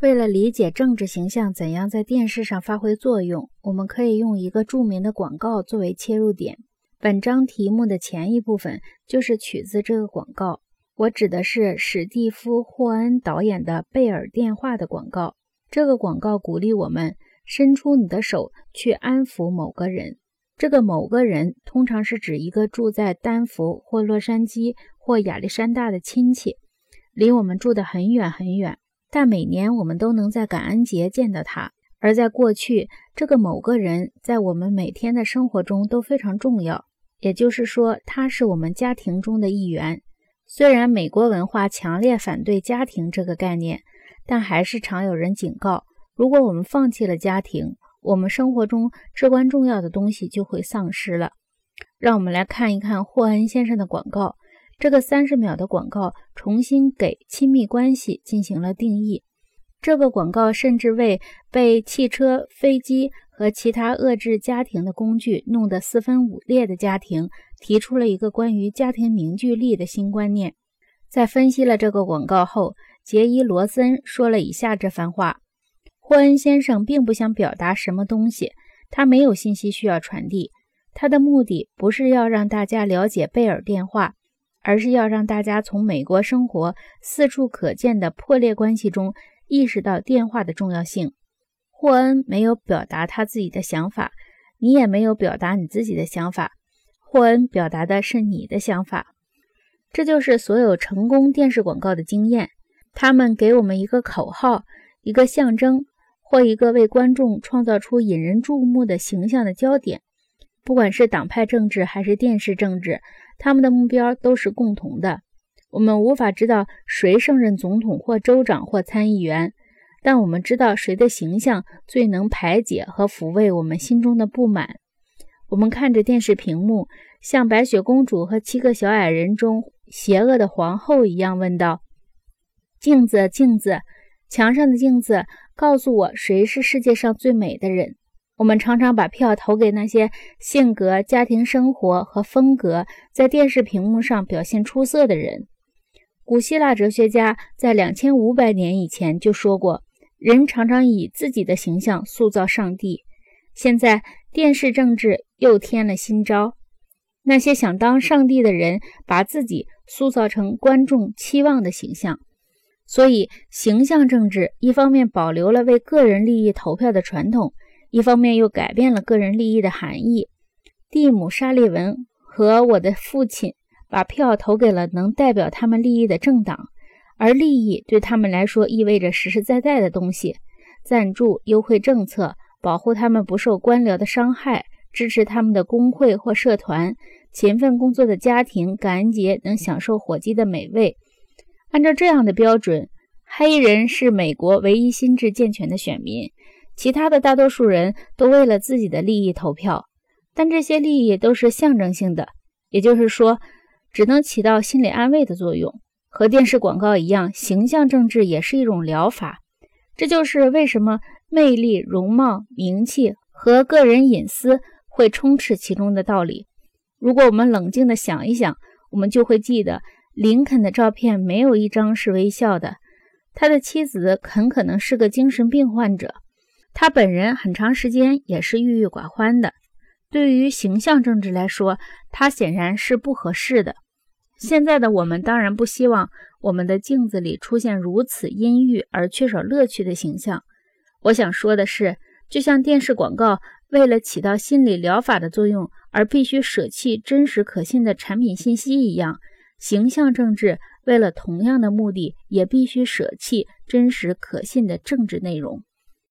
为了理解政治形象怎样在电视上发挥作用，我们可以用一个著名的广告作为切入点。本章题目的前一部分就是取自这个广告，我指的是史蒂夫·霍恩导演的《贝尔电话》的广告。这个广告鼓励我们伸出你的手去安抚某个人。这个某个人通常是指一个住在丹佛或洛杉矶或亚历山大的亲戚，离我们住得很远很远，但每年我们都能在感恩节见到他。而在过去，这个某个人在我们每天的生活中都非常重要，也就是说，他是我们家庭中的一员。虽然美国文化强烈反对家庭这个概念，但还是常有人警告：如果我们放弃了家庭，我们生活中至关重要的东西就会丧失了。让我们来看一看霍恩先生的广告。这个三十秒的广告重新给亲密关系进行了定义。这个广告甚至为被汽车、飞机和其他遏制家庭的工具弄得四分五裂的家庭提出了一个关于家庭凝聚力的新观念。在分析了这个广告后，杰伊·罗森说了以下这番话。霍恩先生并不想表达什么东西，他没有信息需要传递。他的目的不是要让大家了解贝尔电话，而是要让大家从美国生活四处可见的破裂关系中意识到电话的重要性。霍恩没有表达他自己的想法，你也没有表达你自己的想法。霍恩表达的是你的想法。这就是所有成功电视广告的经验。他们给我们一个口号，一个象征。或一个为观众创造出引人注目的形象的焦点，不管是党派政治还是电视政治，他们的目标都是共同的。我们无法知道谁胜任总统或州长或参议员，但我们知道谁的形象最能排解和抚慰我们心中的不满。我们看着电视屏幕，像《白雪公主和七个小矮人》中邪恶的皇后一样，问道：“镜子，镜子，墙上的镜子。”告诉我谁是世界上最美的人。我们常常把票投给那些性格、家庭生活和风格在电视屏幕上表现出色的人。古希腊哲学家在两千五百年以前就说过，人常常以自己的形象塑造上帝。现在电视政治又添了新招，那些想当上帝的人把自己塑造成观众期望的形象。所以，形象政治一方面保留了为个人利益投票的传统，一方面又改变了个人利益的含义。蒂姆·沙利文和我的父亲把票投给了能代表他们利益的政党，而利益对他们来说意味着实实在在的东西：赞助、优惠政策、保护他们不受官僚的伤害、支持他们的工会或社团、勤奋工作的家庭、感恩节能享受火鸡的美味。按照这样的标准，黑人是美国唯一心智健全的选民，其他的大多数人都为了自己的利益投票。但这些利益都是象征性的，也就是说，只能起到心理安慰的作用。和电视广告一样，形象政治也是一种疗法。这就是为什么魅力、容貌、名气和个人隐私会充斥其中的道理。如果我们冷静地想一想，我们就会记得。林肯的照片没有一张是微笑的，他的妻子很可能是个精神病患者，他本人很长时间也是郁郁寡欢的。对于形象政治来说，他显然是不合适的。现在的我们当然不希望我们的镜子里出现如此阴郁而缺少乐趣的形象。我想说的是，就像电视广告为了起到心理疗法的作用而必须舍弃真实可信的产品信息一样。形象政治为了同样的目的，也必须舍弃真实可信的政治内容。